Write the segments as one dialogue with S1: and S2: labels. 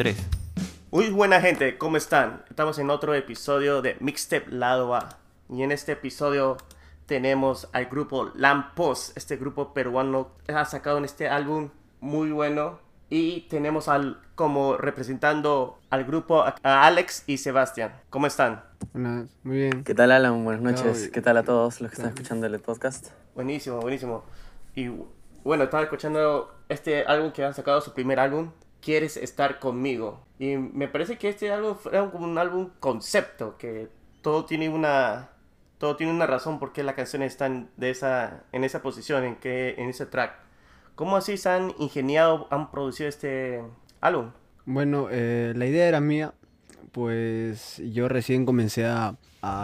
S1: 3.
S2: Muy buena gente, ¿cómo están? Estamos en otro episodio de Mixtape Lado A. Y en este episodio tenemos al grupo Lampos. Este grupo peruano ha sacado en este álbum muy bueno. Y tenemos al como representando al grupo a Alex y Sebastián. ¿Cómo están?
S3: Buenas, muy bien.
S4: ¿Qué tal Alan? Buenas noches. ¿Qué tal a todos los que están escuchando el podcast?
S2: Buenísimo, buenísimo. Y bueno, estaba escuchando este álbum que han sacado, su primer álbum, Quieres estar conmigo. Y me parece que este álbum era como un álbum concepto, que todo tiene una todo tiene una razón por qué las canciones están de esa en esa posición, en que en ese track. ¿Cómo así se han ingeniado, han producido este álbum?
S3: Bueno, eh, la idea era mía, pues yo recién comencé a,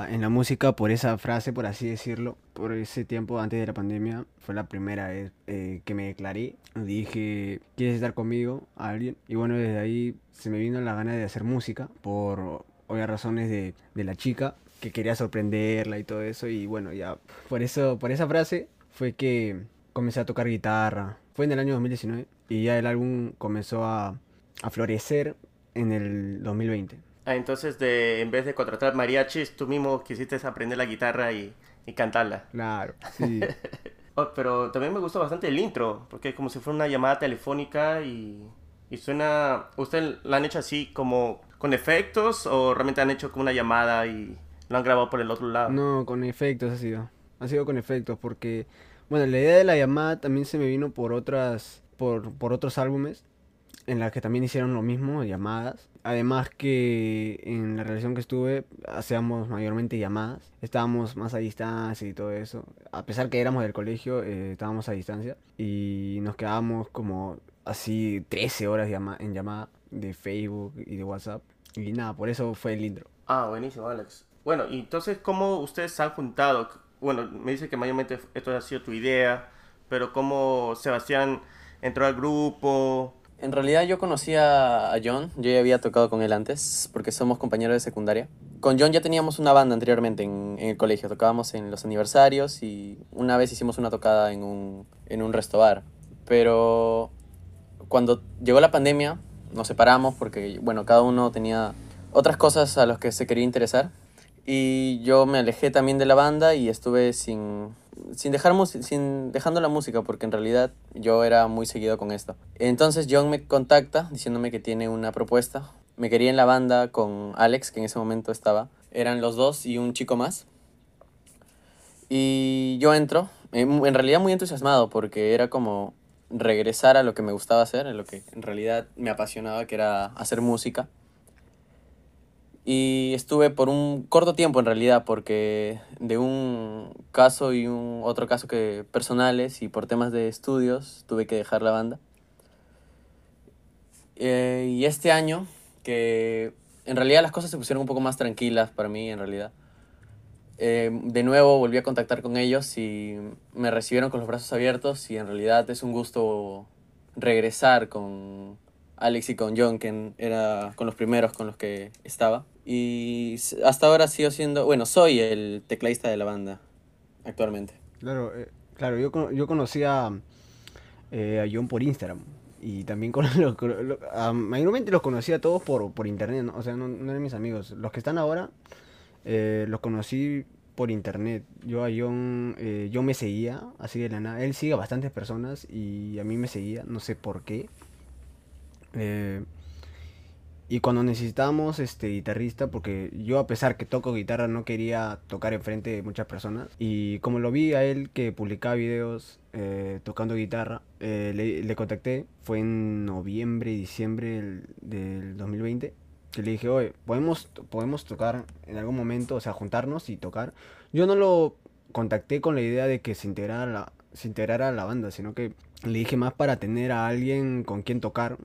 S3: en la música por esa frase, por así decirlo, por ese tiempo antes de la pandemia, fue la primera vez eh, que me declaré, dije, ¿quieres estar conmigo? A alguien, y bueno, desde ahí se me vino la gana de hacer música, por obvias razones de, de la chica, que quería sorprenderla y todo eso, y bueno, ya, por eso, por esa frase fue que comencé a tocar guitarra, fue en el año 2019, y ya el álbum comenzó a a florecer en el 2020.
S2: Ah, entonces de en vez de contratar mariachis, tú mismo quisiste aprender la guitarra y, y cantarla.
S3: Claro, sí.
S2: Oh, pero también me gustó bastante el intro, porque es como si fuera una llamada telefónica y, y suena... ¿Ustedes la han hecho así como con efectos o realmente han hecho como una llamada y lo han grabado por el otro lado?
S3: No, con efectos ha sido. Ha sido con efectos porque, bueno, la idea de la llamada también se me vino por otras, por, por otros álbumes en las que también hicieron lo mismo, llamadas. Además que en la relación que estuve hacíamos mayormente llamadas. Estábamos más a distancia y todo eso. A pesar que éramos del colegio, eh, estábamos a distancia. Y nos quedábamos como así 13 horas en llamada de Facebook y de WhatsApp. Y nada, por eso fue el intro.
S2: Ah, buenísimo, Alex. Bueno, y entonces, ¿cómo ustedes se han juntado? Bueno, me dice que mayormente esto ha sido tu idea, pero ¿cómo Sebastián entró al grupo?
S4: En realidad yo conocí a John, yo ya había tocado con él antes, porque somos compañeros de secundaria. Con John ya teníamos una banda anteriormente en, el colegio, tocábamos en los aniversarios y una vez hicimos una tocada en un, en un resto bar. Pero cuando llegó la pandemia nos separamos porque, bueno, cada uno tenía otras cosas a las que se quería interesar. Y yo me alejé también de la banda y estuve sin, sin, dejar sin dejando la música porque en realidad yo era muy seguido con esto. Entonces John me contacta diciéndome que tiene una propuesta. Me quería en la banda con Alex, que en ese momento estaba. Eran los dos y un chico más. Y yo entro, eh, en realidad muy entusiasmado porque era como regresar a lo que me gustaba hacer, a lo que en realidad me apasionaba, que era hacer música. Y estuve por un corto tiempo en realidad, porque de un caso y un otro caso que personales y por temas de estudios tuve que dejar la banda. Eh, y este año, que en realidad las cosas se pusieron un poco más tranquilas para mí, en realidad. eh, de nuevo volví a contactar con ellos y me recibieron con los brazos abiertos y en realidad es un gusto regresar con Alex y con John, que era con los primeros con los que estaba. Y hasta ahora sigo siendo, bueno, soy el tecladista de la banda actualmente.
S3: Claro, eh, claro, yo, yo conocí a, eh, a John por Instagram. Y también con lo- lo- a- mayormente los conocí a todos por, por internet. O sea, no, no eran mis amigos. Los que están ahora, eh, los conocí por internet. Yo a John, eh, yo me seguía, así de la nada. Él sigue a bastantes personas y a mí me seguía, no sé por qué. Eh, y cuando necesitábamos este guitarrista, porque yo a pesar que toco guitarra no quería tocar enfrente de muchas personas. Y como lo vi a él que publicaba videos eh, tocando guitarra, eh, le, contacté. Fue en noviembre diciembre del, del 2020. Que le dije, oye, ¿podemos, podemos tocar en algún momento, o sea, juntarnos y tocar. Yo no lo contacté con la idea de que se integrara la, se integrara a la banda, sino que le dije más para tener a alguien con quien tocar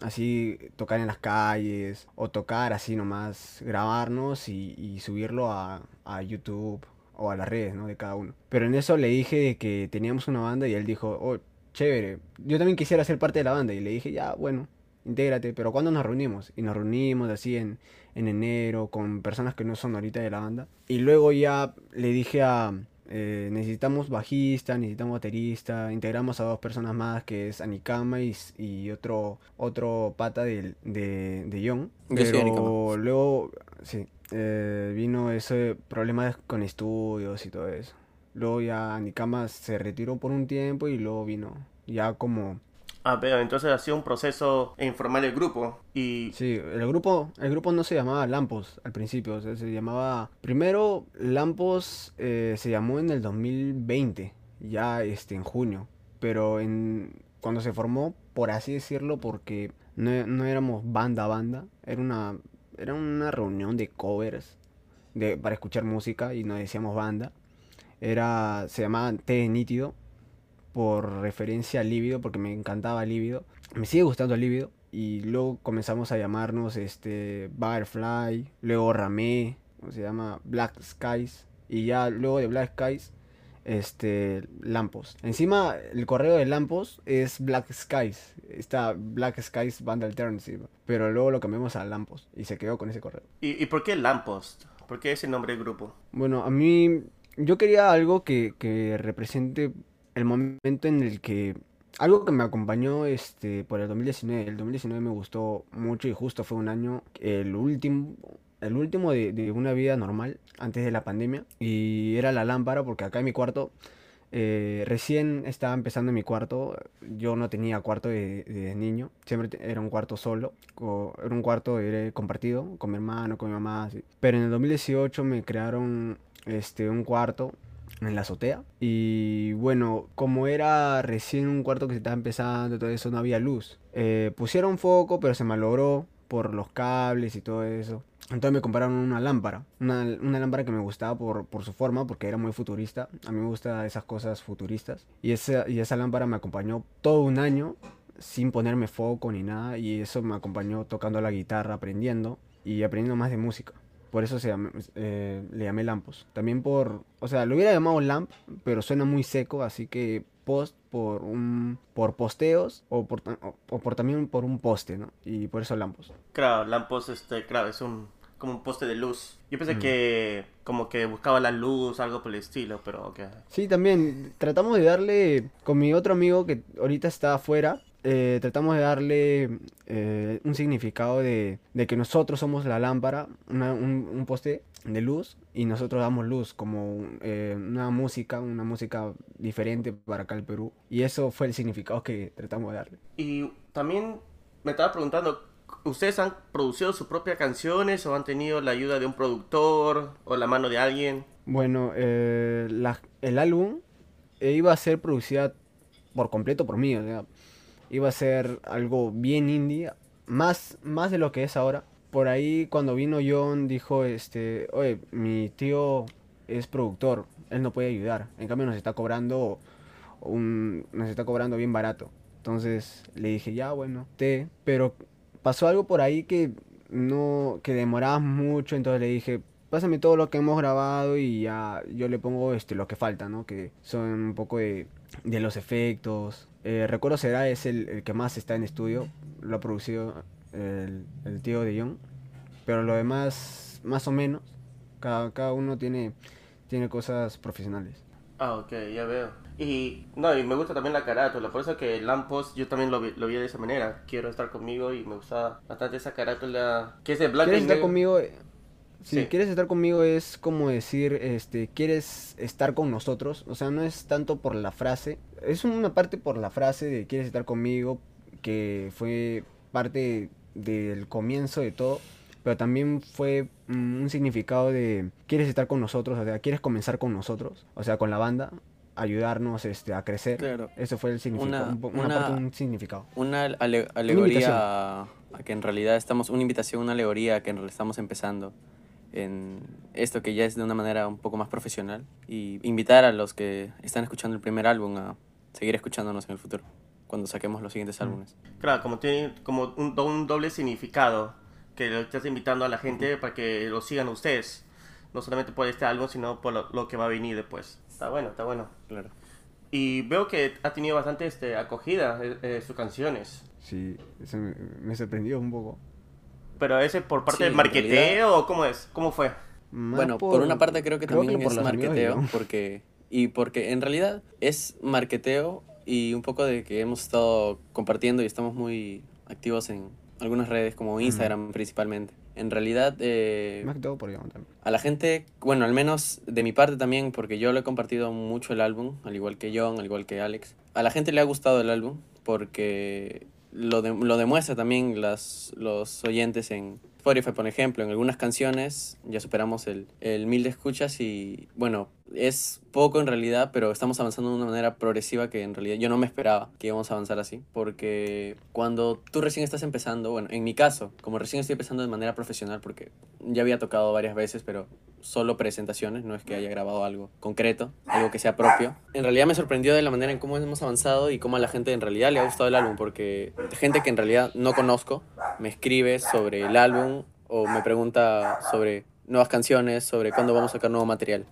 S3: así tocar en las calles o tocar así nomás, grabarnos y, subirlo a, a YouTube o a las redes, ¿no? De cada uno. Pero en eso le dije que teníamos una banda y él dijo, oh, chévere, yo también quisiera ser parte de la banda. Y le dije, ya, bueno, intégrate, pero ¿cuándo nos reunimos? Y nos reunimos así en, en enero con personas que no son ahorita de la banda. Y luego ya le dije a, eh, necesitamos bajista, necesitamos baterista, integramos a dos personas más que es Anikama y, otro, otro pata de, de, de John. Pero luego, sí, eh, vino ese problema con estudios y todo eso. Luego ya Anikama se retiró por un tiempo y luego vino ya como
S2: Ah, veo, entonces ha sido un proceso en formar el grupo. Y
S3: Sí, el grupo, el grupo no se llamaba Lampos al principio, se llamaba... Primero, Lampos eh, se llamó en el 2020, ya este, en junio, pero en, cuando se formó, por así decirlo, porque no, no éramos banda banda, era una, era una reunión de covers de, para escuchar música y nos decíamos banda. Era, se llamaba T Nítido, por referencia a Líbido, porque me encantaba Líbido. Me sigue gustando Líbido. Y luego comenzamos a llamarnos este Butterfly, luego Ramé, o se llama Black Skies. Y ya luego de Black Skies, este Lampos. Encima el correo de Lampos es Black Skies. Está Black Skies Band Alternative. Pero luego lo cambiamos a Lampos y se quedó con ese correo.
S2: ¿Y, y por qué Lamppost? ¿Por qué ese nombre del grupo?
S3: Bueno, a mí yo quería algo que, que represente el momento en el que... Algo que me acompañó este, por el 2019. El 2019 me gustó mucho y justo fue un año, el último, el último de, una vida normal antes de la pandemia. Y era la lámpara porque acá en mi cuarto, eh, recién estaba empezando mi cuarto. Yo no tenía cuarto de, niño, siempre era un cuarto solo. co- Era un cuarto eh, compartido con mi hermano, con mi mamá. Pero en el 2018 me crearon este, un cuarto en la azotea. Y bueno, como era recién un cuarto que se estaba empezando, todo eso, no había luz. Eh, pusieron foco, pero se malogró por los cables y todo eso. Entonces me compraron una lámpara. Una, una lámpara que me gustaba por, por su forma, porque era muy futurista. A mí me gustan esas cosas futuristas. Y esa, y esa lámpara me acompañó todo un año sin ponerme foco ni nada. Y eso me acompañó tocando la guitarra, aprendiendo y aprendiendo más de música. Por eso se llama- eh, le llamé Lampos. También por, o sea, lo hubiera llamado Lamp, pero suena muy seco, así que post por un por posteos o por, o, o por también por un poste, ¿no? Y por eso Lampos.
S2: Claro, Lamppost, este, claro, es un como un poste de luz. Yo pensé que como que buscaba la luz, algo por el estilo, pero ok.
S3: Sí, también tratamos de darle, con mi otro amigo que ahorita está afuera, eh, tratamos de darle eh, un significado de, de que nosotros somos la lámpara, una- un, un poste de luz, y nosotros damos luz como eh, una música, una música diferente para acá el Perú. Y eso fue el significado que tratamos de darle.
S2: Y también me estaba preguntando, ¿ustedes han producido sus propias canciones o han tenido la ayuda de un productor o la mano de alguien?
S3: Bueno, eh, la- el álbum eh, iba a ser producida por completo por mí, o sea, iba a ser algo bien indie, más, más de lo que es ahora. Por ahí cuando vino John dijo, este, oye, mi tío es productor, él no puede ayudar, en cambio nos está cobrando nos está cobrando bien barato. Entonces le dije, ya bueno, te, pero pasó algo por ahí que no, que demoraba mucho, entonces le dije, pásame todo lo que hemos grabado y ya yo le pongo este lo que falta, ¿no? Que son un poco de, de los efectos. Eh, Recuerdo será es el, el que más está en estudio, lo ha producido el, el tío de John, pero lo demás más o menos, cada, cada uno tiene, tiene cosas profesionales.
S2: Ah, ok, ya veo. Y no, y me gusta también la carátula, por eso que Lamppost yo también lo vi, lo vi de esa manera. Quiero estar conmigo y me gusta bastante esa carátula que es de blanco
S3: ¿Quieres
S2: y
S3: estar conmigo? Si
S2: Sí.
S3: quieres estar conmigo es como decir, este, quieres estar con nosotros. O sea, no es tanto por la frase. Es una parte por la frase de quieres estar conmigo, que fue parte del comienzo de todo. Pero también fue mm, un significado de quieres estar con nosotros, o sea, quieres comenzar con nosotros, o sea, con la banda, ayudarnos este, a crecer.
S4: Claro.
S3: Eso fue el significado,
S4: Una-
S3: una,
S4: una-
S3: parte, un significado.
S4: Una ale- alegoría a, a que en realidad estamos, una invitación, una alegoría a que en realidad estamos empezando en esto que ya es de una manera un poco más profesional y invitar a los que están escuchando el primer álbum a seguir escuchándonos en el futuro, cuando saquemos los siguientes álbumes.
S2: Claro, como tiene como un, un doble significado que lo estás invitando a la gente para que lo sigan ustedes. No solamente por este álbum, sino por lo, lo que va a venir después. Está bueno, está bueno.
S4: Claro.
S2: Y veo que ha tenido bastante este, acogida eh, eh, sus canciones.
S3: Sí, me sorprendió un poco.
S2: Pero ese por parte
S4: Sí,
S2: del marqueteo o cómo es, cómo fue.
S3: Más
S4: Bueno, por, una parte creo que
S3: creo
S4: también
S3: por
S4: es
S3: los amigos John.
S4: porque Y porque en realidad es marketeo y un poco de que hemos estado compartiendo y estamos muy activos en algunas redes como Instagram principalmente. En realidad, eh,
S3: Más que todo por John también.
S4: a la gente, bueno, al menos de mi parte también, porque yo lo he compartido mucho el álbum, al igual que John, al igual que Alex. A la gente le ha gustado el álbum porque lo, de- lo demuestra también las, los oyentes en Spotify, por ejemplo. En algunas canciones ya superamos el, el mil de escuchas y, bueno, es poco en realidad, pero estamos avanzando de una manera progresiva que en realidad yo no me esperaba que íbamos a avanzar así. Porque cuando tú recién estás empezando, bueno, en mi caso, como recién estoy empezando de manera profesional, porque ya había tocado varias veces, pero solo presentaciones, no es que haya grabado algo concreto, algo que sea propio. En realidad me sorprendió de la manera en cómo hemos avanzado y cómo a la gente en realidad le ha gustado el álbum, porque gente que en realidad no conozco me escribe sobre el álbum o me pregunta sobre nuevas canciones, sobre cuándo vamos a sacar nuevo material.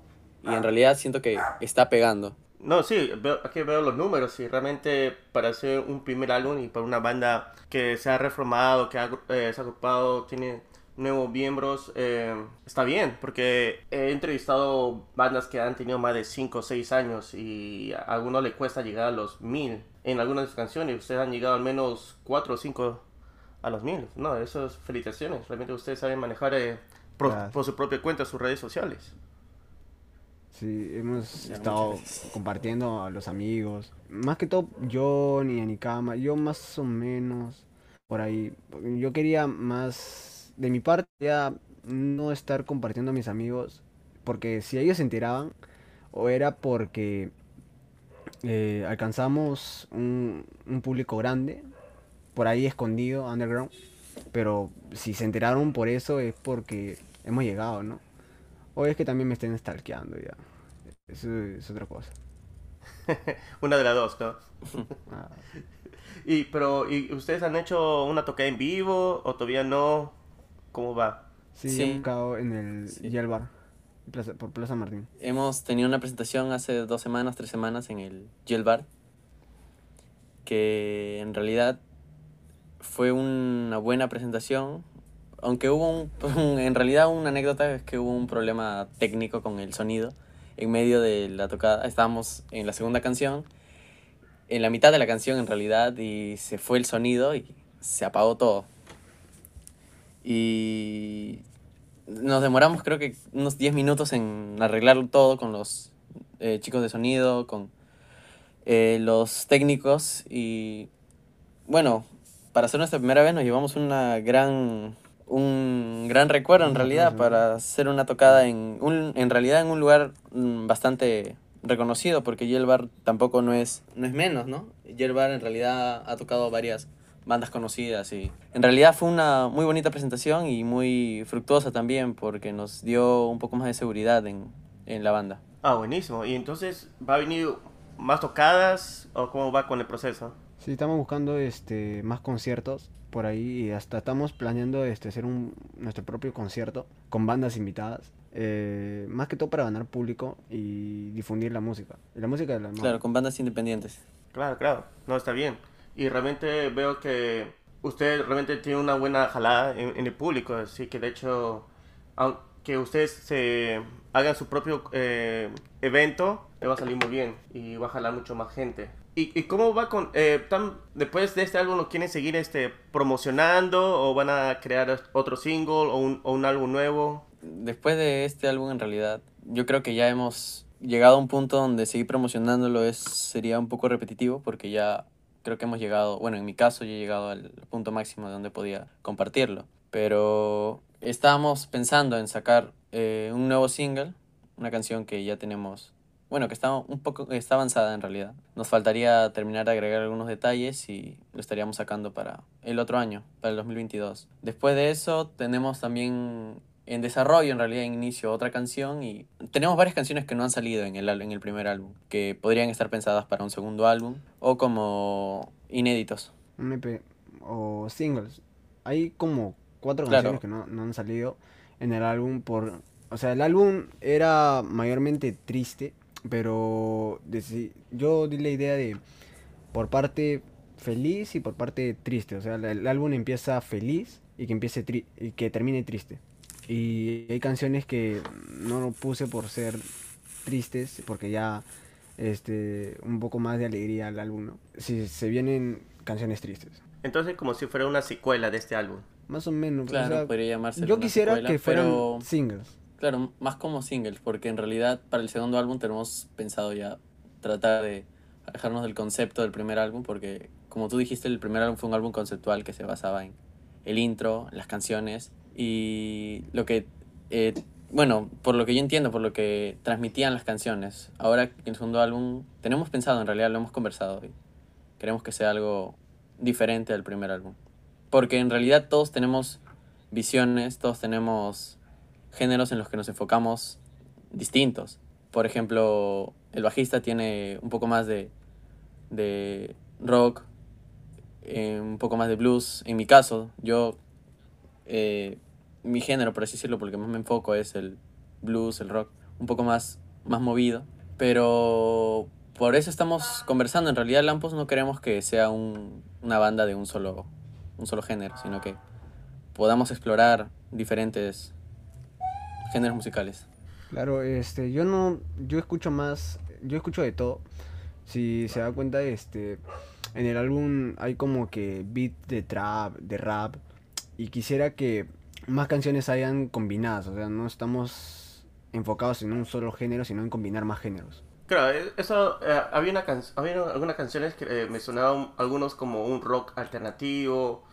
S4: Y en realidad siento que está pegando.
S2: No, sí, veo- aquí veo los números y realmente para hacer un primer álbum y para una banda que se ha reformado, que ha, eh, se ha agrupado, tiene nuevos miembros, eh, está bien, porque he entrevistado bandas que han tenido más de 5 o 6 años y a algunos le cuesta llegar a los 1000 en algunas de sus canciones, ustedes han llegado al menos 4 o 5 a los 1000, no, eso es felicitaciones, realmente ustedes saben manejar eh, por, su propia cuenta sus redes sociales.
S3: Sí, hemos
S4: Ya,
S3: estado compartiendo a los amigos. Más que todo yo ni Anikama, yo más o menos por ahí. Yo quería más, de mi parte, ya no estar compartiendo a mis amigos, porque si ellos se enteraban, o era porque eh, alcanzamos un, un público grande, por ahí escondido, underground, pero si se enteraron por eso es porque hemos llegado, ¿no? O es que también me estén stalkeando ya. Eso es otra cosa.
S2: Una de las dos, ¿no?
S3: Ah,
S2: Y, pero, ¿y ustedes han hecho una tocada en vivo o todavía no? ¿Cómo va?
S3: sí,
S4: Sí.
S3: en el
S4: Sí.
S3: Bar, Plaza- por Plaza Martín.
S4: Hemos tenido una presentación hace dos semanas, tres semanas en el Gel Bar, que en realidad fue una buena presentación, aunque hubo un, un- en realidad una anécdota es que hubo un problema técnico con el sonido en medio de la tocada. Estábamos en la segunda canción, en la mitad de la canción en realidad, y se fue el sonido y se apagó todo. Y nos demoramos creo que unos 10 minutos en arreglar todo con los eh, chicos de sonido, con eh, los técnicos y bueno, para hacer nuestra primera vez nos llevamos una gran un gran recuerdo en realidad para hacer una tocada en un en realidad en un lugar mm, bastante reconocido porque Yel Bar tampoco no es no es menos, ¿no? Yel Bar en realidad ha tocado varias bandas conocidas y en realidad fue una muy bonita presentación y muy fructuosa también porque nos dio un poco más de seguridad en, en la banda.
S2: Ah, buenísimo. ¿Y entonces va a venir más tocadas o cómo va con el proceso?
S3: Sí, estamos buscando este más conciertos por ahí y hasta estamos planeando este hacer un nuestro propio concierto con bandas invitadas. eh, más que todo para ganar público y difundir la música. La música de la
S4: Claro, con bandas independientes.
S2: Claro, claro. No, está bien. Y realmente veo que usted realmente tiene una buena jalada en, en el público. Así que de hecho, aunque ustedes se hagan su propio eh, evento, le va a salir muy bien y va a jalar mucho más gente. ¿Y, y cómo va con... eh, tan- después de este álbum, ¿lo quieren seguir este, promocionando o van a crear otro single o un, o un álbum nuevo?
S4: Después de este álbum, en realidad, yo creo que ya hemos llegado a un punto donde seguir promocionándolo es, sería un poco repetitivo porque ya creo que hemos llegado, bueno, en mi caso yo he llegado al punto máximo de donde podía compartirlo. Pero estábamos pensando en sacar eh, un nuevo single, una canción que ya tenemos, bueno, que está un poco, está avanzada en realidad. Nos faltaría terminar de agregar algunos detalles y lo estaríamos sacando para el otro año, para el 2022. Después de eso tenemos también en desarrollo, en realidad, en inicio, otra canción y tenemos varias canciones que no han salido en el, en el primer álbum, que podrían estar pensadas para un segundo álbum o como inéditos.
S3: un EP o singles. Hay como cuatro
S4: Claro.
S3: canciones que no, no han salido en el álbum por... O sea, el álbum era mayormente triste, pero yo di la idea de por parte feliz y por parte triste. O sea, el, el álbum empieza feliz y que empiece tri- y que termine triste. Y hay canciones que no lo puse por ser tristes, porque ya este un poco más de alegría al álbum, ¿no? Si se vienen canciones tristes.
S2: Entonces como si fuera una secuela de este álbum.
S3: Más o menos. o
S4: Claro,
S3: sea,
S4: podría llamarse.
S3: yo
S4: una
S3: quisiera
S4: secuela,
S3: que fueran
S4: pero-
S3: singles.
S4: Claro, más como singles, porque en realidad para el segundo álbum tenemos pensado ya tratar de alejarnos del concepto del primer álbum, porque como tú dijiste, el primer álbum fue un álbum conceptual que se basaba en el intro, las canciones y lo que, eh, bueno, por lo que yo entiendo, por lo que transmitían las canciones. Ahora en el segundo álbum tenemos pensado, en realidad lo hemos conversado y queremos que sea algo diferente al primer álbum. Porque en realidad todos tenemos visiones, todos tenemos géneros en los que nos enfocamos distintos. Por ejemplo, el bajista tiene un poco más de, de rock, eh, un poco más de blues. En mi caso, yo, eh, mi género, por así decirlo, porque más me enfoco es el blues, el rock, un poco más, más movido. Pero por eso estamos conversando. En realidad, Lampos no queremos que sea un- una banda de un solo, un solo género, sino que podamos explorar diferentes géneros musicales.
S3: Claro, este, yo no, yo escucho más, yo escucho de todo. Si se da cuenta, este, en el álbum hay como que beat de trap, de rap, y quisiera que más canciones hayan combinadas, o sea, no estamos enfocados en un solo género, sino en combinar más géneros.
S2: Claro, eh, eso, eh, había, una can- había algunas canciones que eh, me sonaban algunos como un rock alternativo,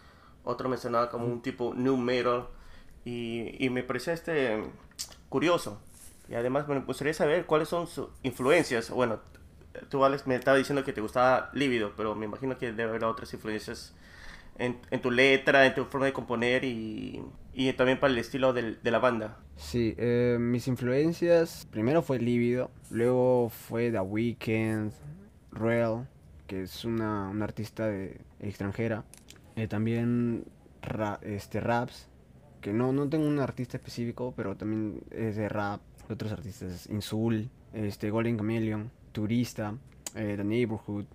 S2: otro me sonaba como un tipo new metal, y, y me parecía este curioso. Y además me gustaría saber cuáles son sus influencias. Bueno, tú Alex me estaba diciendo que te gustaba Lívido, pero me imagino que debe haber otras influencias en, en tu letra, en tu forma de componer y, y también para el estilo del- de la banda.
S3: Sí, eh, mis influencias, primero fue Lívido, luego fue The Weeknd, Rel, que es una, una artista extranjera, eh, también este, raps, que no, no tengo un artista específico, pero también es de rap, otros artistas, Insul, este, Golden Chameleon, Turista, eh, The Neighborhood,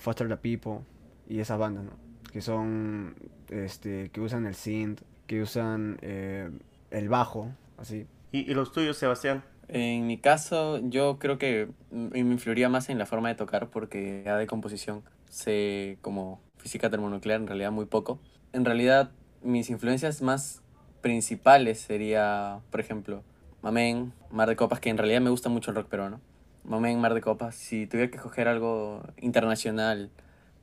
S3: Foster the People y esas bandas, ¿no? Que son, este, que usan el synth, que usan eh, el bajo, así.
S2: ¿Y, y los tuyos, Sebastián?
S4: En mi caso, yo creo que me influiría más en la forma de tocar porque ya de composición sé como física termonuclear en realidad muy poco. En realidad, mis influencias más principales sería, por ejemplo, Mamén, Mar de Copas, que en realidad me gusta mucho el rock peruano. Mamén, Mar de Copas. Si tuviera que escoger algo internacional,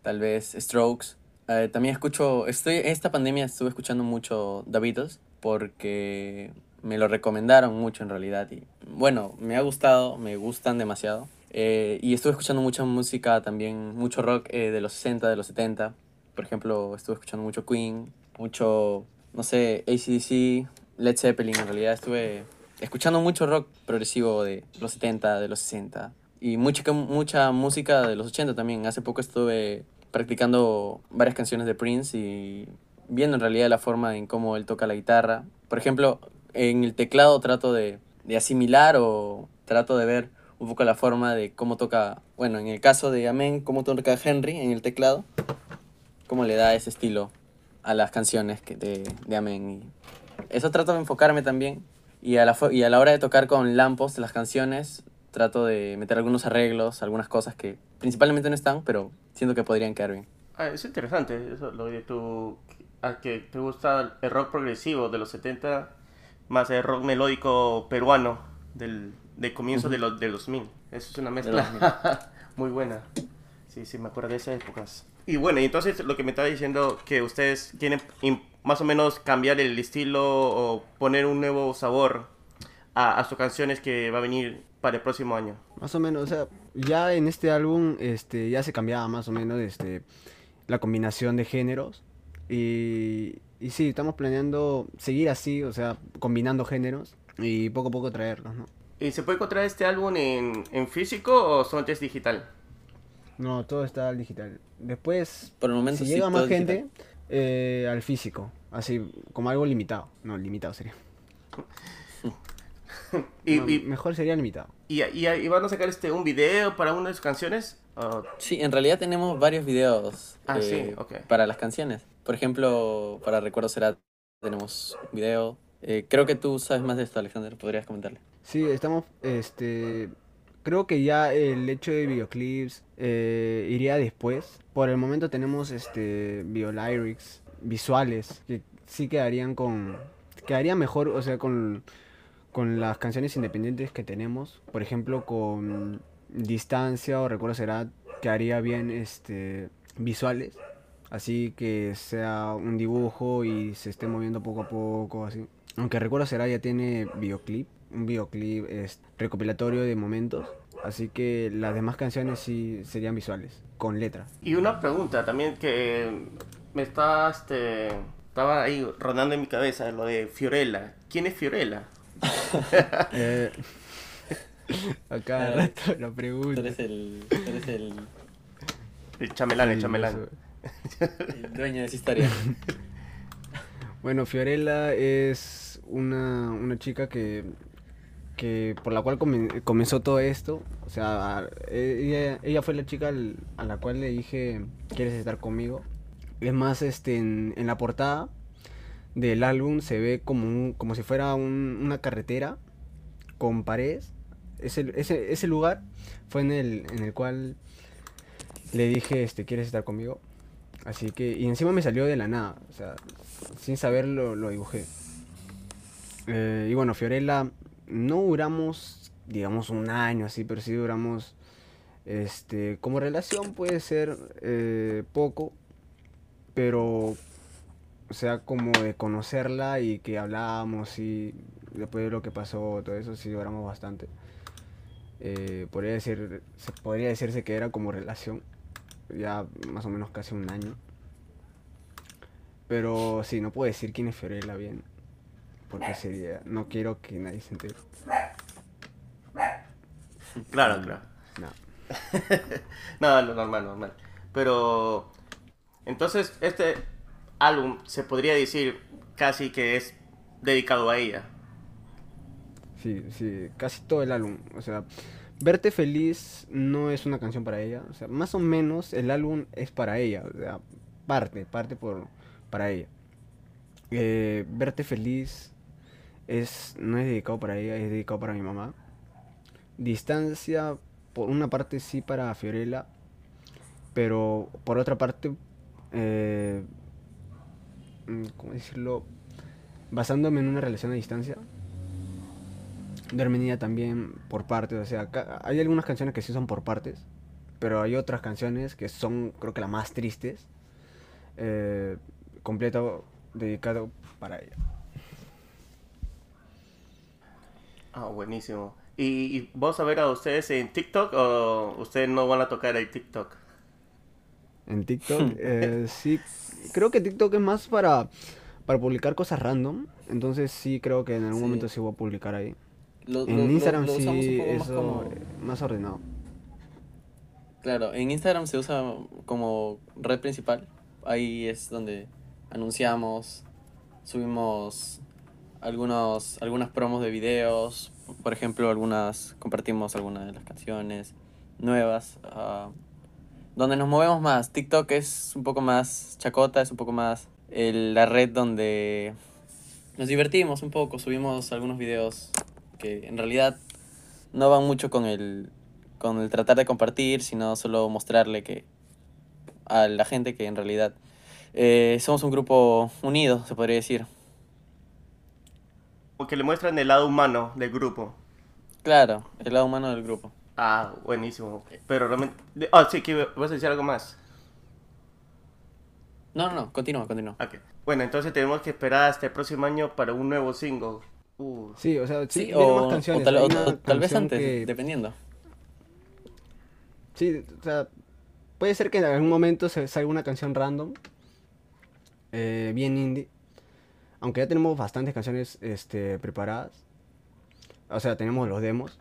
S4: tal vez Strokes. Eh, también escucho, estoy, esta pandemia estuve escuchando mucho The Beatles porque me lo recomendaron mucho en realidad y bueno, me ha gustado, me gustan demasiado. Eh, y estuve escuchando mucha música también, mucho rock eh, de los 60, de los 70. Por ejemplo, estuve escuchando mucho Queen, mucho, no sé, ACDC, Led Zeppelin. En realidad estuve escuchando mucho rock progresivo de los 70, de los 60. Y mucha, mucha música de los 80 también. Hace poco estuve practicando varias canciones de Prince y viendo en realidad la forma en cómo él toca la guitarra. Por ejemplo, en el teclado trato de, de asimilar o trato de ver un poco la forma de cómo toca, bueno, en el caso de Amen, cómo toca Henry en el teclado, cómo le da ese estilo a las canciones que de, de Amen. Eso trato de enfocarme también. Y a, la, y a la hora de tocar con Lampos las canciones, trato de meter algunos arreglos, algunas cosas que principalmente no están, pero siento que podrían quedar bien.
S2: Ah, es interesante eso, lo de tu... A que te gusta el rock progresivo de los 70 más el rock melódico peruano del, de comienzo de los de los 2000. Eso es una mezcla muy buena. Sí, sí, me acuerdo de esas épocas. Y bueno, y entonces lo que me estaba diciendo que ustedes quieren más o menos cambiar el estilo o poner un nuevo sabor a, a sus canciones que va a venir para el próximo año.
S3: Más o menos, o sea, ya en este álbum este, ya se cambiaba más o menos este, la combinación de géneros. Y, y sí, estamos planeando seguir así, o sea, combinando géneros y poco a poco traerlos, ¿no?
S2: ¿Y se puede encontrar este álbum en, en físico o solamente es digital?
S3: No, todo está al digital. Después,
S4: Por el momento
S3: si
S4: sí,
S3: llega más gente, eh, al físico, así como algo limitado. No, limitado sería.
S2: Y,
S3: No,
S2: y,
S3: mejor sería limitado.
S2: y, y- y van a sacar este un video para una de sus canciones. Oh,
S4: Sí, en realidad tenemos varios videos
S2: Ah,
S4: eh,
S2: sí,
S4: para las canciones. Por ejemplo, para Recuerdo Será tenemos un video. Eh, creo que tú sabes más de esto, Alexander, podrías comentarle.
S3: Sí, estamos este, creo que ya el hecho de videoclips eh, iría después. Por el momento tenemos este lyrics visuales que sí quedarían con quedaría mejor, o sea, con con las canciones independientes que tenemos, por ejemplo, con Distancia o Recuerdo será quedaría bien este visuales, así que sea un dibujo y se esté moviendo poco a poco así. Aunque Recuerdo será ya tiene videoclip, un videoclip recopilatorio de momentos Así que las demás canciones sí serían visuales, con letra.
S2: Y una pregunta también que me está, este, estaba ahí rondando en mi cabeza, lo de Fiorella. ¿Quién es Fiorella?
S3: eh, acá rato la pregunta.
S4: Tú eres el... Tú eres el...
S2: El chamelán, el chamelán.
S4: El dueño de esa historia.
S3: bueno, Fiorella es una, una chica que que por la cual comenzó todo esto. O sea, ella, fue la chica a la cual le dije, ¿quieres estar conmigo? Es más, este, en, la portada del álbum se ve como, como si fuera una carretera con paredes. Ese, ese, ese lugar fue en el, en el cual le dije, este, ¿quieres estar conmigo? Así que, y encima me salió de la nada, o sea, sin saberlo lo dibujé. Eh, y bueno, Fiorella no duramos, digamos, un año así, pero sí duramos, este, como relación puede ser eh, poco, pero, o sea, como de conocerla y que hablábamos y después de lo que pasó, todo eso, sí duramos bastante. Eh, podría, decir, se podría decirse que era como relación, ya más o menos casi un año. Pero sí, no puedo decir quién es Fiorella bien porque sería, no quiero que nadie se entere.
S2: Claro, claro. No. no, no, normal, normal. Pero, entonces, este álbum se podría decir casi que es dedicado a ella.
S3: Sí, sí, casi todo el álbum. O sea, Verte Feliz no es una canción para ella. O sea, más o menos el álbum es para ella. O sea, parte, parte por, para ella. Eh, Verte Feliz es, no es dedicado para ella, es dedicado para mi mamá. Distancia, por una parte sí para Fiorella, pero por otra parte, eh, ¿cómo decirlo? Basándome en una relación a distancia. De Armenia también por partes, o sea, hay algunas canciones que sí son por partes, pero hay otras canciones que son, creo que las más tristes, eh, completo dedicado para ella.
S2: Ah, buenísimo. ¿Y, vos a ver a ustedes en TikTok o ustedes no van a tocar el TikTok?
S3: En TikTok, eh, sí. Creo que TikTok es más para, para publicar cosas random. Entonces sí creo que en algún momento sí voy a publicar ahí. en Instagram sí es más, ordenado.
S4: Claro, en Instagram se usa como red principal. Ahí es donde anunciamos, subimos algunos, algunas promos de videos, por ejemplo, algunas compartimos algunas de las canciones nuevas, uh, donde nos movemos más. TikTok es un poco más chacota, es un poco más el, la red donde nos divertimos un poco, subimos algunos videos que en realidad no van mucho con el, con el tratar de compartir, sino solo mostrarle que a la gente que en realidad eh, somos un grupo unido, se podría decir
S2: que le muestran el lado humano del grupo.
S4: Claro, el lado humano del grupo.
S2: Ah, buenísimo. Pero realmente... Ah, sí, que vas a decir algo más.
S4: No, no, no, continúa, continúa.
S2: Okay. Bueno, entonces tenemos que esperar hasta el próximo año para un nuevo single.
S3: Uh. Sí, o sea, sí, o, más canciones.
S4: tal, vez antes, dependiendo.
S3: Sí, o sea, puede ser que en algún momento se salga una canción random, eh, bien indie, aunque ya tenemos bastantes canciones este, preparadas, o sea, tenemos los demos.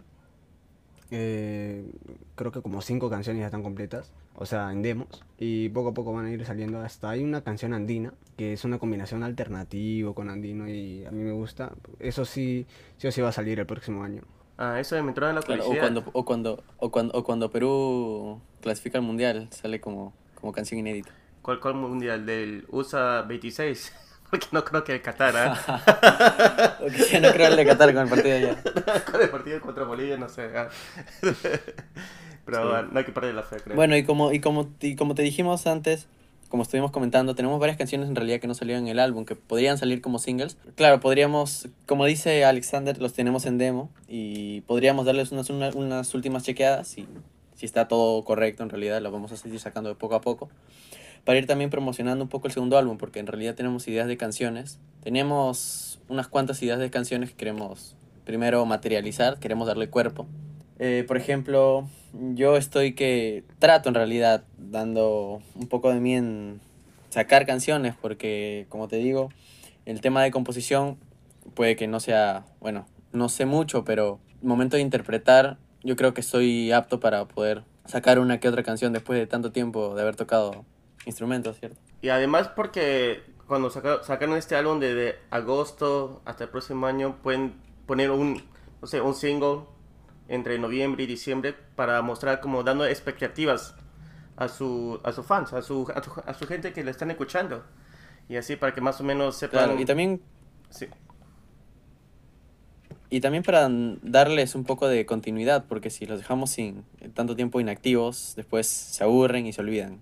S3: Eh, creo que como cinco canciones ya están completas, o sea, en demos. Y poco a poco van a ir saliendo. Hasta hay una canción andina, que es una combinación alternativo con andino y a mí me gusta. Eso sí, sí o sí va a salir el próximo año.
S2: Ah, eso me entró en la
S4: curiosidad. o, cuando, o, cuando, o, cuando, o cuando Perú clasifica al mundial, sale como, como canción inédita.
S2: ¿Cuál, cuál mundial? ¿Del USA 26? Porque no creo que el Qatar, ¿ah?
S4: Porque no creo el de Qatar con el partido de allá.
S2: con el partido contra Bolivia, no sé. ¿ah? Pero
S4: Sí.
S2: bueno, no hay que perder la fe, creo.
S4: Bueno, y como, y, como, y como te dijimos antes, como estuvimos comentando, tenemos varias canciones en realidad que no salieron en el álbum, que podrían salir como singles. Claro, podríamos, como dice Alexander, los tenemos en demo y podríamos darles unas, una- unas últimas chequeadas y si está todo correcto en realidad lo vamos a seguir sacando de poco a poco. Para ir también promocionando un poco el segundo álbum, porque en realidad tenemos ideas de canciones. Tenemos unas cuantas ideas de canciones que queremos primero materializar, queremos darle cuerpo. Eh, por ejemplo, yo estoy que trato en realidad dando un poco de mí en sacar canciones porque, como te digo, el tema de composición puede que no sea, bueno, no sé mucho, pero momento de interpretar yo creo que estoy apto para poder sacar una que otra canción después de tanto tiempo de haber tocado instrumentos, ¿cierto?
S2: Y además porque cuando saca- sacaron este álbum desde agosto hasta el próximo año pueden poner un, no sé, un single entre noviembre y diciembre para mostrar como dando expectativas a su a sus fans, a su, a su, a su gente que le están escuchando. Y así para que más o menos sepan...
S4: Claro, y también
S2: Sí.
S4: Y también para darles un poco de continuidad, porque si los dejamos sin tanto tiempo inactivos, después se aburren y se olvidan.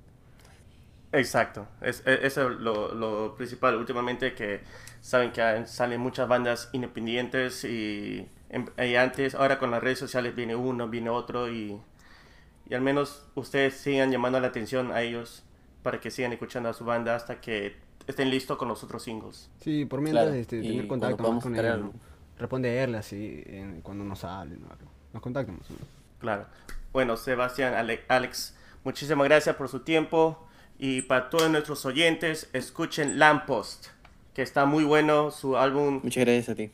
S2: Exacto, es, es- eso es lo, lo principal. Últimamente que saben que salen muchas bandas independientes y, en- y antes, ahora con las redes sociales viene uno, viene otro y, y al menos ustedes sigan llamando la atención a ellos para que sigan escuchando a su banda hasta que estén listos con los otros singles.
S3: Sí, por mientras
S4: Claro,
S3: este, tener contacto más con ellos. así en- cuando nos hablen o algo. Nos contactamos. ¿no?
S2: Claro. Bueno, Sebastián, Ale- Alex, muchísimas gracias por su tiempo. Y para todos nuestros oyentes, escuchen Lamppost, que está muy bueno. Su álbum
S4: Muchas gracias a ti.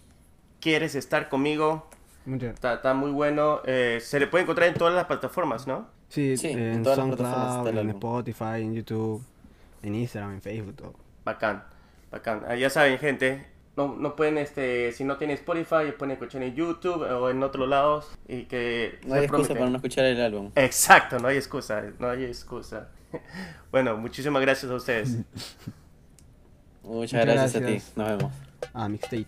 S2: ¿Quieres estar conmigo?
S3: Muchas
S2: Está, está muy bueno. Eh, se le puede encontrar en todas las plataformas, ¿no?
S3: Sí,
S4: Sí, en
S3: en
S4: todas las plataformas
S3: en. Spotify, en YouTube, en Instagram, en Facebook, todo.
S2: Bacán, bacán. Ah, ya saben, gente. No, no pueden, este, si no tienen Spotify, pueden escuchar en YouTube o en otros lados. Y que
S4: No hay excusa
S2: prometen.
S4: para no escuchar el álbum.
S2: Exacto, no hay excusa, no hay excusa. Bueno, muchísimas gracias a ustedes.
S4: Muchas,
S3: Muchas
S4: gracias, a ti. Nos vemos.
S3: Ah, mixtape.